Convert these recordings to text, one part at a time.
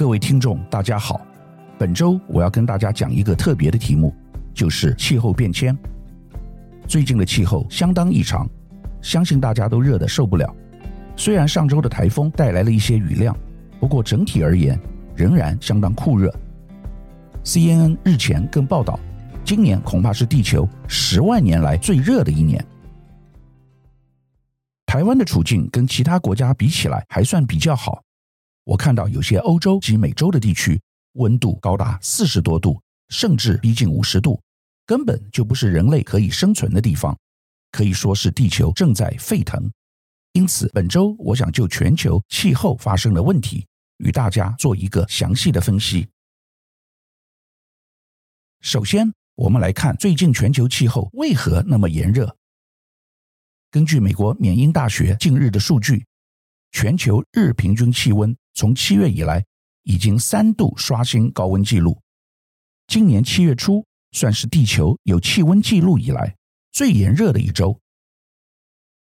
各位听众，大家好。本周我要跟大家讲一个特别的题目，就是气候变迁。最近的气候相当异常，相信大家都热得受不了。虽然上周的台风带来了一些雨量，不过整体而言仍然相当酷热。CNN 日前更报道，今年恐怕是地球十万年来最热的一年。台湾的处境跟其他国家比起来还算比较好。我看到有些欧洲及美洲的地区，温度高达四十多度，甚至逼近五十度，根本就不是人类可以生存的地方，可以说是地球正在沸腾。因此，本周我想就全球气候发生的问题，与大家做一个详细的分析。首先，我们来看最近全球气候为何那么炎热。根据美国缅因大学近日的数据，全球日平均气温从七月以来已经三度刷新高温纪录。今年七月初算是地球有气温记录以来最炎热的一周。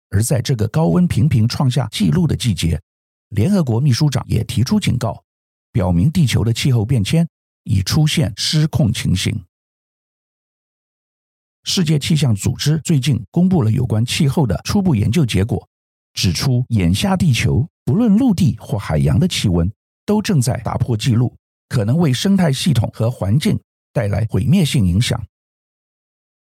而在这个高温频频创下纪录的季节，联合国秘书长也提出警告，表明地球的气候变迁已出现失控情形。世界气象组织最近公布了有关气候的初步研究结果。指出，眼下地球不论陆地或海洋的气温都正在打破纪录，可能为生态系统和环境带来毁灭性影响。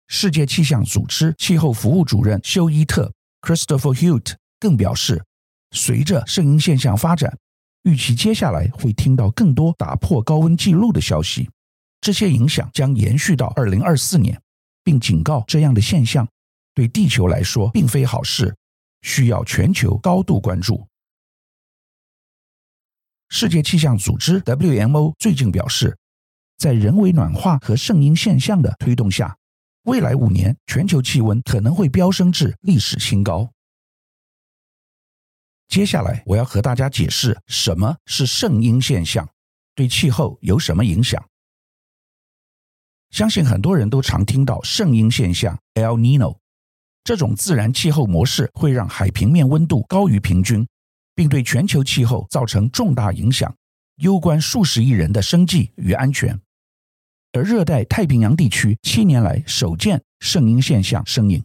世界气象组织气候服务主任休伊特 （Christopher Hewitt） 更表示，随着圣婴现象发展，预期接下来会听到更多打破高温纪录的消息，这些影响将延续到二零二四年，并警告这样的现象对地球来说并非好事。需要全球高度关注。世界气象组织 （WMO） 最近表示，在人为暖化和圣婴现象的推动下，未来五年全球气温可能会飙升至历史新高。接下来，我要和大家解释什么是圣婴现象，对气候有什么影响。相信很多人都常听到圣婴现象 （El Nino）。这种自然气候模式会让海平面温度高于平均，并对全球气候造成重大影响，攸关数十亿人的生计与安全。而热带太平洋地区七年来首见圣婴现象身影，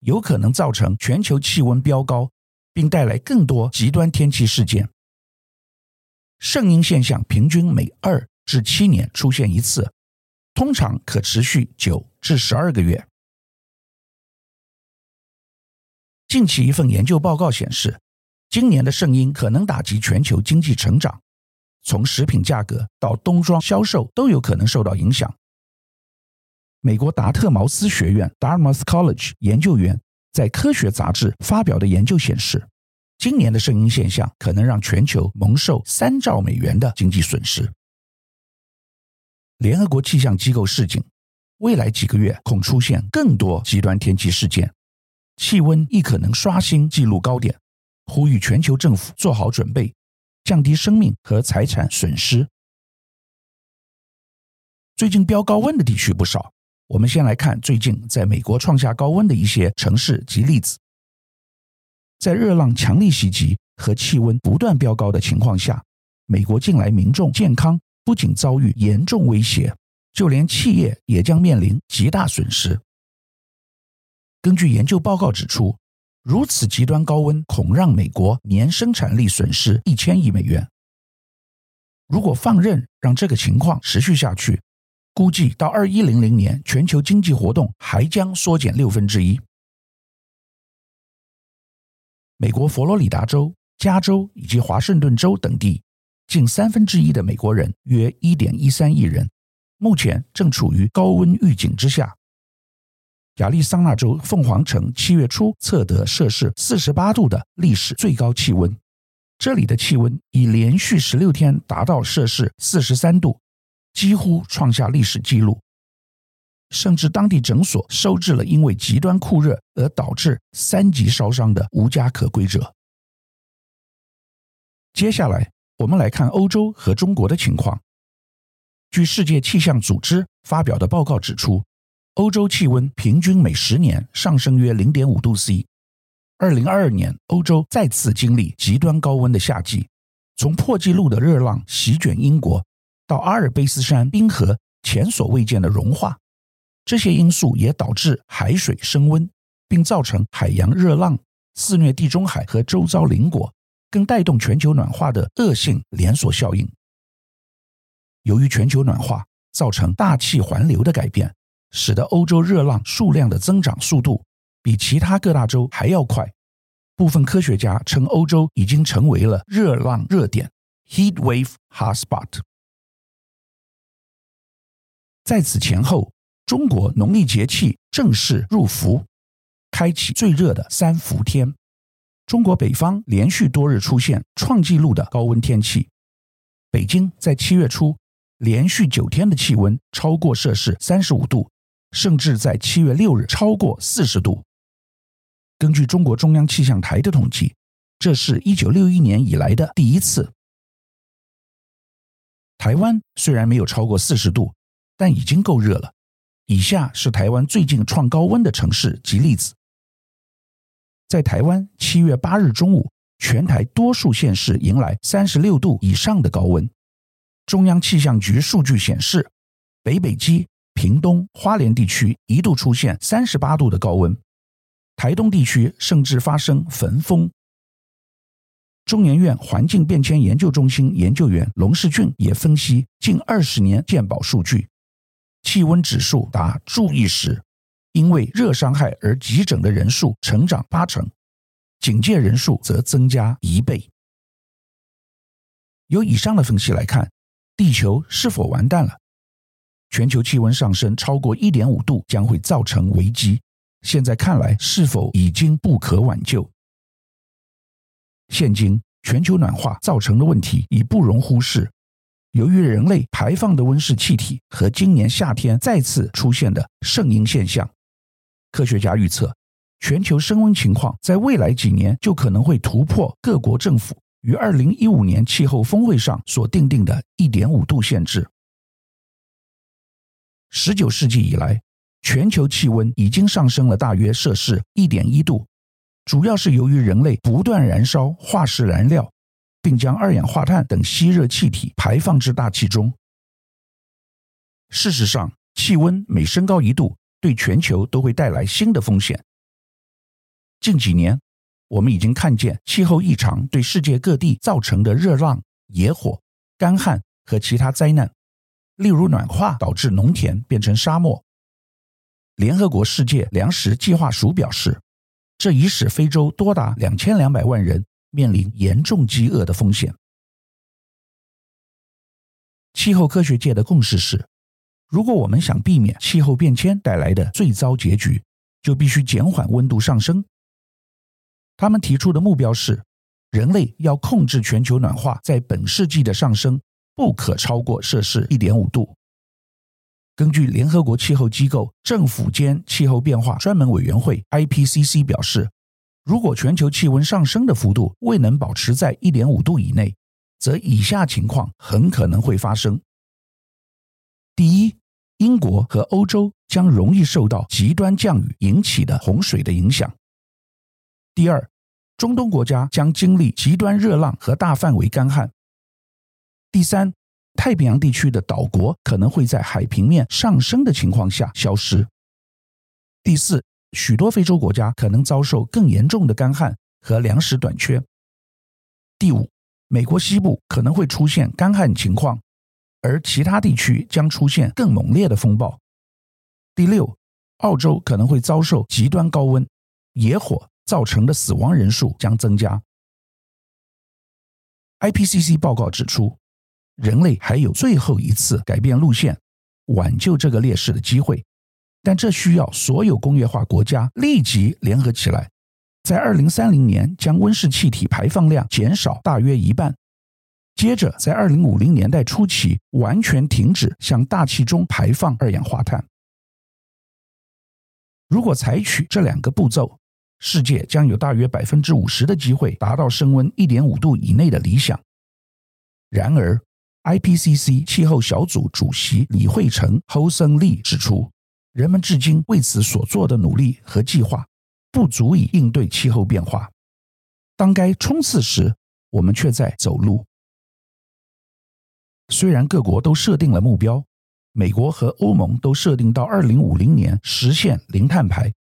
有可能造成全球气温飙高，并带来更多极端天气事件。圣婴现象平均每二至七年出现一次，通常可持续九至十二个月。近期一份研究报告显示，今年的圣婴可能打击全球经济成长，从食品价格到冬装销售都有可能受到影响。美国达特茅斯学院 （Dartmouth College） 研究员在科学杂志发表的研究显示，今年的圣婴现象可能让全球蒙受三兆美元的经济损失。联合国气象机构示警，未来几个月恐出现更多极端天气事件。气温亦可能刷新纪录高点，呼吁全球政府做好准备，降低生命和财产损失。最近飙高温的地区不少，我们先来看最近在美国创下高温的一些城市及例子。在热浪强力袭击和气温不断飙高的情况下，美国近来民众健康不仅遭遇严重威胁，就连企业也将面临极大损失。根据研究报告指出，如此极端高温恐让美国年生产力损失一千亿美元。如果放任让这个情况持续下去，估计到二一零零年，全球经济活动还将缩减六分之一。美国佛罗里达州、加州以及华盛顿州等地，近三分之一的美国人（约一点一三亿人）目前正处于高温预警之下。亚利桑那州凤凰城七月初测得摄氏四十八度的历史最高气温，这里的气温已连续十六天达到摄氏四十三度，几乎创下历史纪录。甚至当地诊所收治了因为极端酷热而导致三级烧伤的无家可归者。接下来，我们来看欧洲和中国的情况。据世界气象组织发表的报告指出。欧洲气温平均每十年上升约零点五度 C。二零二二年，欧洲再次经历极端高温的夏季，从破纪录的热浪席卷英国，到阿尔卑斯山冰河前所未见的融化，这些因素也导致海水升温，并造成海洋热浪肆虐地中海和周遭邻国，更带动全球暖化的恶性连锁效应。由于全球暖化造成大气环流的改变，使得欧洲热浪数量的增长速度比其他各大洲还要快。部分科学家称，欧洲已经成为了热浪热点 （heat wave hotspot）。在此前后，中国农历节气正式入伏，开启最热的三伏天。中国北方连续多日出现创纪录的高温天气，北京在七月初连续九天的气温超过摄氏三十五度，甚至在七月六日超过四十度。根据中国中央气象台的统计，这是一九六一年以来的第一次。台湾虽然没有超过四十度，但已经够热了。以下是台湾最近创高温的城市及例子。在台湾，七月八日中午，全台多数县市迎来三十六度以上的高温。中央气象局数据显示，北北基、屏东、花莲地区一度出现三十八度的高温，台东地区甚至发生焚风。中研院环境变迁研究中心研究员龙世俊也分析近二十年健保数据，气温指数达注意时。因为热伤害而急诊的人数成长八成，警戒人数则增加一倍。由以上的分析来看，地球是否完蛋了？全球气温上升超过一点五度将会造成危机。现在看来，是否已经不可挽救？现今全球暖化造成的问题已不容忽视。由于人类排放的温室气体和今年夏天再次出现的圣婴现象。科学家预测，全球升温情况在未来几年就可能会突破各国政府于二零一五年气候峰会上所定定的一点五度限制。十九世纪以来，全球气温已经上升了大约摄氏一点一度，主要是由于人类不断燃烧化石燃料，并将二氧化碳等吸热气体排放至大气中。事实上，气温每升高一度，对全球都会带来新的风险。近几年，我们已经看见气候异常对世界各地造成的热浪、野火、干旱和其他灾难，例如暖化导致农田变成沙漠。联合国世界粮食计划署表示，这已使非洲多达两千两百万人面临严重饥饿的风险。气候科学界的共识是，如果我们想避免气候变迁带来的最糟结局，就必须减缓温度上升。他们提出的目标是，人类要控制全球暖化在本世纪的上升不可超过摄氏一点五度。根据联合国气候机构政府间气候变化专门委员会 （IPCC） 表示，如果全球气温上升的幅度未能保持在一点五度以内，则以下情况很可能会发生。第一，英国和欧洲将容易受到极端降雨引起的洪水的影响。第二，中东国家将经历极端热浪和大范围干旱。第三，太平洋地区的岛国可能会在海平面上升的情况下消失。第四，许多非洲国家可能遭受更严重的干旱和粮食短缺。第五，美国西部可能会出现干旱情况。而其他地区将出现更猛烈的风暴。第六，澳洲可能会遭受极端高温、野火造成的死亡人数将增加。IPCC 报告指出，人类还有最后一次改变路线、挽救这个劣势的机会，但这需要所有工业化国家立即联合起来，在二零三零年将温室气体排放量减少大约一半。接着，在二零五零年代初期，完全停止向大气中排放二氧化碳。如果采取这两个步骤，世界将有大约百分之五十的机会达到升温一点五度以内的理想。然而，IPCC 气候小组主席李惠成侯森利指出，人们至今为此所做的努力和计划，不足以应对气候变化。当该冲刺时，我们却在走路。虽然各国都设定了目标，美国和欧盟都设定到二零五零年实现零碳排，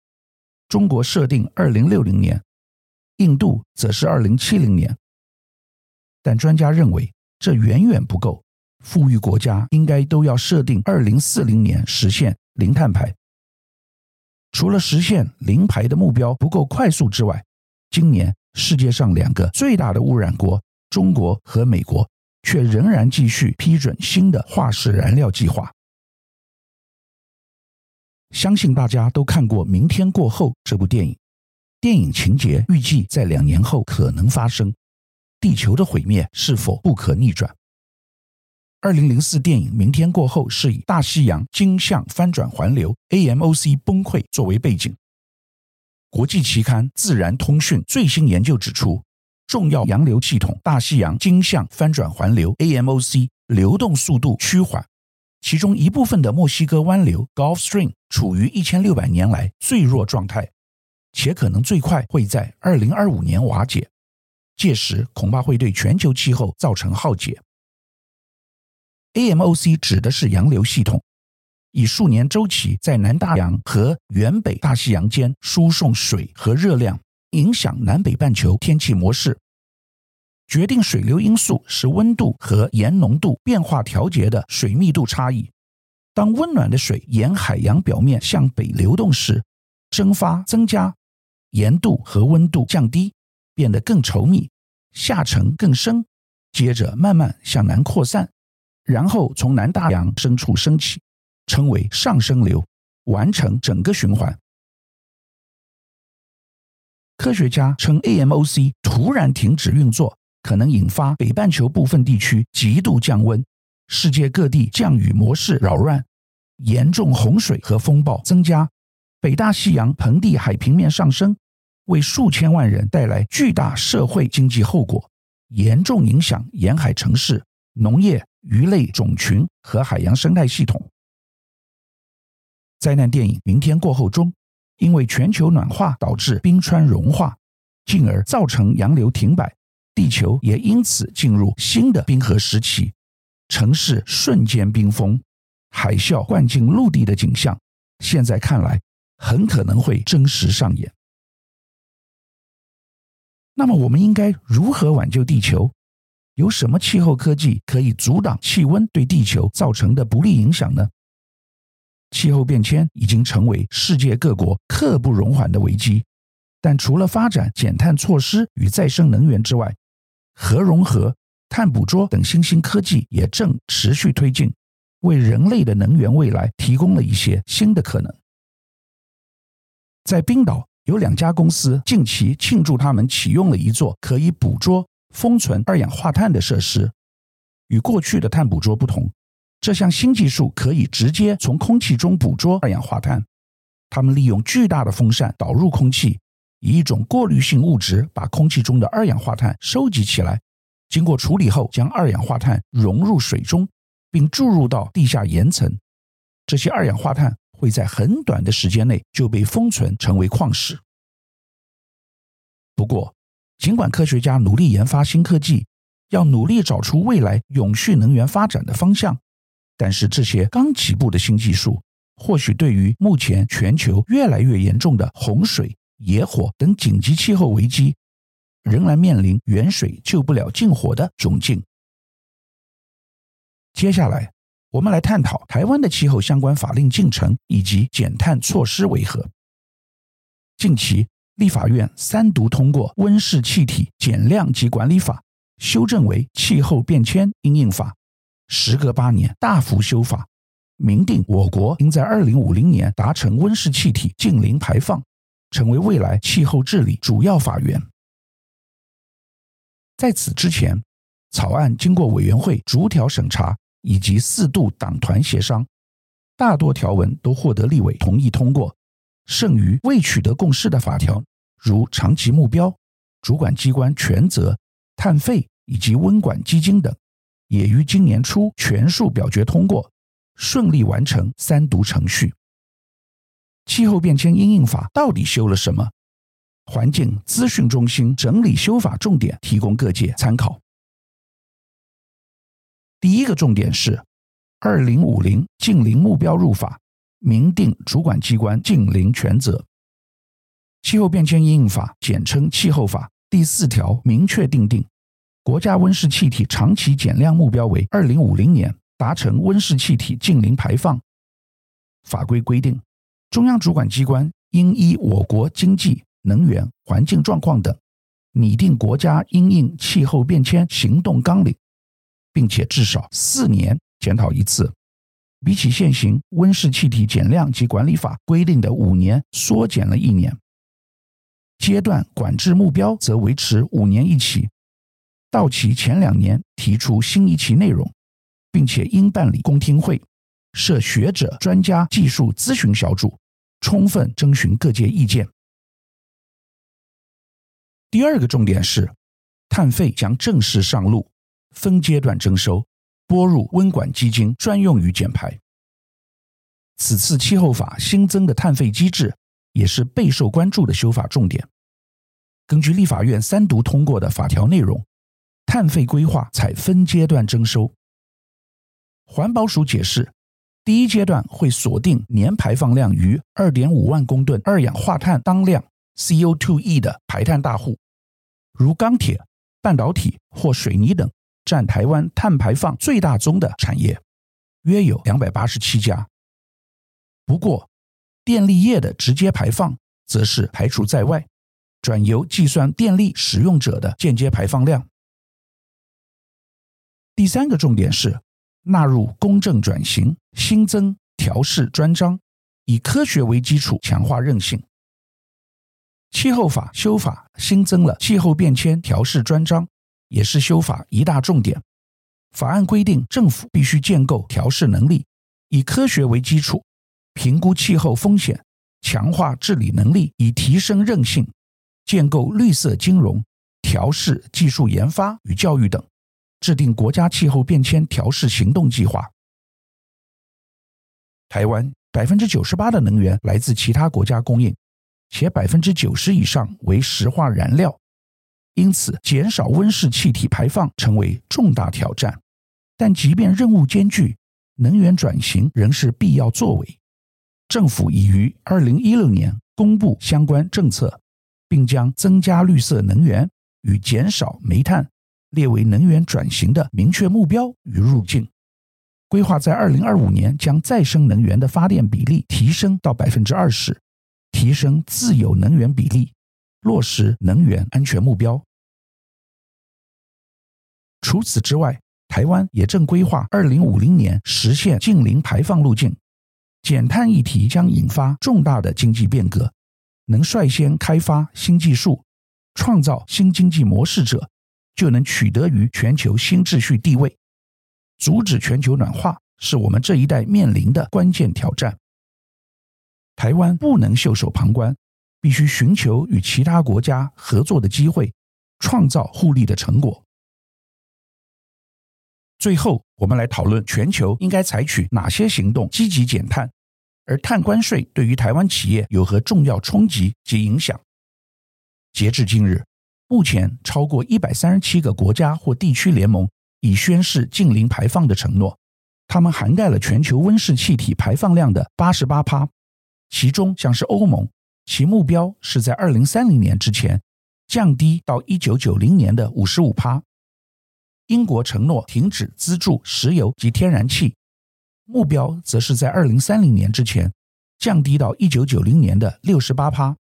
中国设定二零六零年，印度则是二零七零年。但专家认为这远远不够，富裕国家应该都要设定二零四零年实现零碳排。除了实现零排的目标不够快速之外，今年世界上两个最大的污染国中国和美国却仍然继续批准新的化石燃料计划。相信大家都看过《明天过后》这部电影，电影情节预计在两年后可能发生，地球的毁灭是否不可逆转？二零零四电影《明天过后》是以大西洋径向翻转环流 （AMOC） 崩溃作为背景。国际期刊《自然通讯》最新研究指出，重要洋流系统大西洋径向翻转环流 （AMOC） 流动速度趋缓，其中一部分的墨西哥湾流 （Gulf Stream） 处于一千六百年来最弱状态，且可能最快会在二零二五年瓦解，届时恐怕会对全球气候造成浩劫。AMOC 指的是洋流系统，以数年周期在南大洋和远北大西洋间输送水和热量，影响南北半球天气模式。决定水流因素是温度和盐浓度变化调节的水密度差异。当温暖的水沿海洋表面向北流动时，蒸发增加，盐度和温度降低，变得更稠密，下沉更深，接着慢慢向南扩散。然后从南大洋深处升起，称为上升流，完成整个循环。科学家称，AMOC 突然停止运作，可能引发北半球部分地区极度降温，世界各地降雨模式扰乱，严重洪水和风暴增加，北大西洋盆地海平面上升，为数千万人带来巨大社会经济后果，严重影响沿海城市、农业。鱼类种群和海洋生态系统。灾难电影《明天过后》中，因为全球暖化导致冰川融化，进而造成洋流停摆，地球也因此进入新的冰河时期，城市瞬间冰封，海啸灌进陆地的景象，现在看来很可能会真实上演。那么，我们应该如何挽救地球？有什么气候科技可以阻挡气温对地球造成的不利影响呢？气候变迁已经成为世界各国刻不容缓的危机，但除了发展减碳措施与再生能源之外，核融合、碳捕捉等新兴科技也正持续推进，为人类的能源未来提供了一些新的可能。在冰岛，有两家公司近期庆祝他们启用了一座可以捕捉。封存二氧化碳的设施，与过去的碳捕捉不同，这项新技术可以直接从空气中捕捉二氧化碳。他们利用巨大的风扇导入空气，以一种过滤性物质把空气中的二氧化碳收集起来，经过处理后将二氧化碳融入水中，并注入到地下岩层。这些二氧化碳会在很短的时间内就被封存成为矿石。不过，尽管科学家努力研发新科技，要努力找出未来永续能源发展的方向，但是这些刚起步的新技术，或许对于目前全球越来越严重的洪水、野火等紧急气候危机，仍然面临远水救不了近火的窘境。接下来，我们来探讨台湾的气候相关法令进程以及减碳措施为何。近期。立法院三读通过《温室气体减量及管理法》，修正为《气候变迁因应法》，时隔八年大幅修法，明定我国应在二零五零年达成温室气体净零排放，成为未来气候治理主要法源。在此之前，草案经过委员会逐条审查以及四度党团协商，大多条文都获得立委同意通过。剩余未取得共识的法条，如长期目标、主管机关权责、碳费以及温管基金等，也于今年初全数表决通过，顺利完成三读程序。气候变迁因应法到底修了什么？环境资讯中心整理修法重点，提供各界参考。第一个重点是，二零五零近零目标入法，明定主管机关近零权责。气候变迁应应法简称气候法第四条明确定定，国家温室气体长期减量目标为二零五零年达成温室气体近零排放。法规规定，中央主管机关应依我国经济、能源、环境状况等，拟定国家应应气候变迁行动纲领，并且至少四年检讨一次，比起现行温室气体减量及管理法规定的五年缩减了一年。阶段管制目标则维持五年一期，到期前两年提出新一期内容，并且应办理公听会。设学者、专家、技术咨询小组，充分征询各界意见。第二个重点是，碳费将正式上路，分阶段征收，拨入温管基金，专用于减排。此次气候法新增的碳费机制，也是备受关注的修法重点。根据立法院三读通过的法条内容，碳费规划采分阶段征收。环保署解释。第一阶段会锁定年排放量逾二点五万公吨二氧化碳当量 （CO2e） 的排碳大户，如钢铁、半导体或水泥等占台湾碳排放最大宗的产业，约有两百八十七家。不过，电力业的直接排放则是排除在外，转由计算电力使用者的间接排放量。第三个重点是。纳入公正转型，新增调适专章，以科学为基础，强化韧性。气候法修法新增了气候变迁调适专章，也是修法一大重点。法案规定，政府必须建构调试能力，以科学为基础，评估气候风险，强化治理能力，以提升韧性，建构绿色金融、调试技术研发与教育等。制定国家气候变迁调试行动计划。台湾百分之九十八的能源来自其他国家供应，且百分之九十以上为石化燃料，因此减少温室气体排放成为重大挑战。但即便任务艰巨，能源转型仍是必要作为。政府已于二零一六年公布相关政策，并将增加绿色能源与减少煤炭。列为能源转型的明确目标与路径，规划在二零二五年将再生能源的发电比例提升到百分之二十，提升自有能源比例，落实能源安全目标。除此之外，台湾也正规划二零五零年实现净零排放路径。减碳议题将引发重大的经济变革，能率先开发新技术、创造新经济模式者，就能取得于全球新秩序地位，阻止全球暖化是我们这一代面临的关键挑战。台湾不能袖手旁观，必须寻求与其他国家合作的机会，创造互利的成果。最后，我们来讨论全球应该采取哪些行动积极减碳，而碳关税对于台湾企业有何重要冲击及影响？截至今日。目前，超过一百三十七个国家或地区联盟已宣示净零排放的承诺，它们涵盖了全球温室气体排放量的八十八趴。其中，像是欧盟，其目标是在二零三零年之前降低到一九九零年的五十五趴。英国承诺停止资助石油及天然气，目标则是在二零三零年之前降低到一九九零年的六十八趴。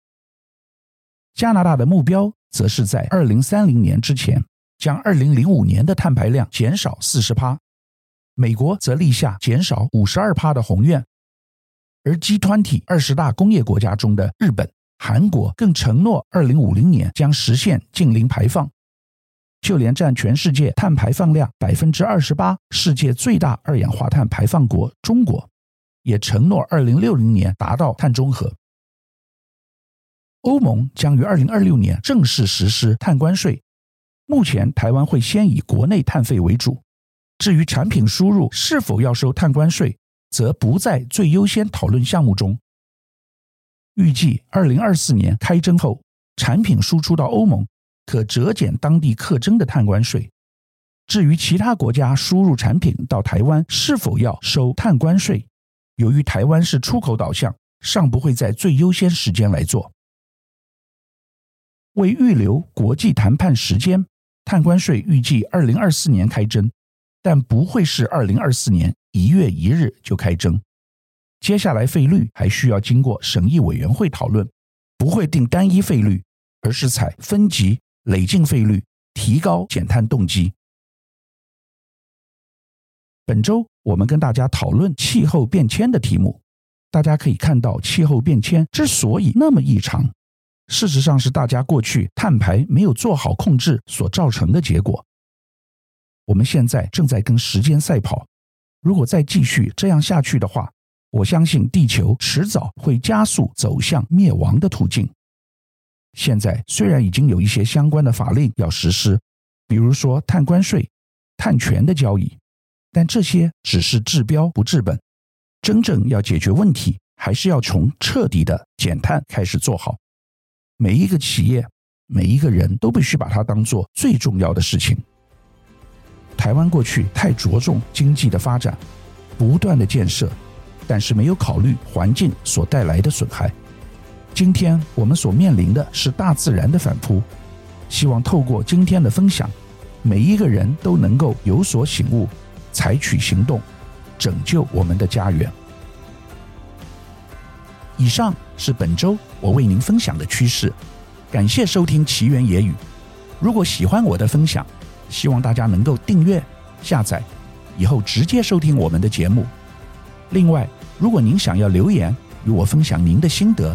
加拿大的目标。则是在二零三零年之前，将二零零五年的碳排量减少四十趴。美国则立下减少五十二趴的宏愿，而 G20 二十大工业国家中的日本、韩国更承诺二零五零年将实现净零排放。就连占全世界碳排放量百分之二十八、世界最大二氧化碳排放国中国，也承诺二零六零年达到碳中和。欧盟将于二零二六年正式实施碳关税。目前，台湾会先以国内碳费为主，至于产品输入是否要收碳关税，则不在最优先讨论项目中。预计二零二四年开征后，产品输出到欧盟可折减当地课征的碳关税。至于其他国家输入产品到台湾是否要收碳关税，由于台湾是出口导向，尚不会在最优先时间来做。为预留国际谈判时间，碳关税预计二零二四年开征，但不会是二零二四年一月一日就开征。接下来费率还需要经过审议委员会讨论，不会定单一费率，而是采分级累进费率，提高减碳动机。本周我们跟大家讨论气候变迁的题目。大家可以看到，气候变迁之所以那么异常，事实上是大家过去碳排没有做好控制所造成的结果。我们现在正在跟时间赛跑，如果再继续这样下去的话，我相信地球迟早会加速走向灭亡的途径。现在虽然已经有一些相关的法令要实施，比如说碳关税、碳权的交易。但这些只是治标不治本，真正要解决问题，还是要从彻底的减碳开始做好。每一个企业，每一个人都必须把它当做最重要的事情。台湾过去太着重经济的发展，不断的建设，但是没有考虑环境所带来的损害。今天我们所面临的是大自然的反扑，希望透过今天的分享，每一个人都能够有所醒悟。采取行动，拯救我们的家园。以上是本周我为您分享的趋势，感谢收听奇缘野语。如果喜欢我的分享，希望大家能够订阅、下载，以后直接收听我们的节目。另外，如果您想要留言与我分享您的心得，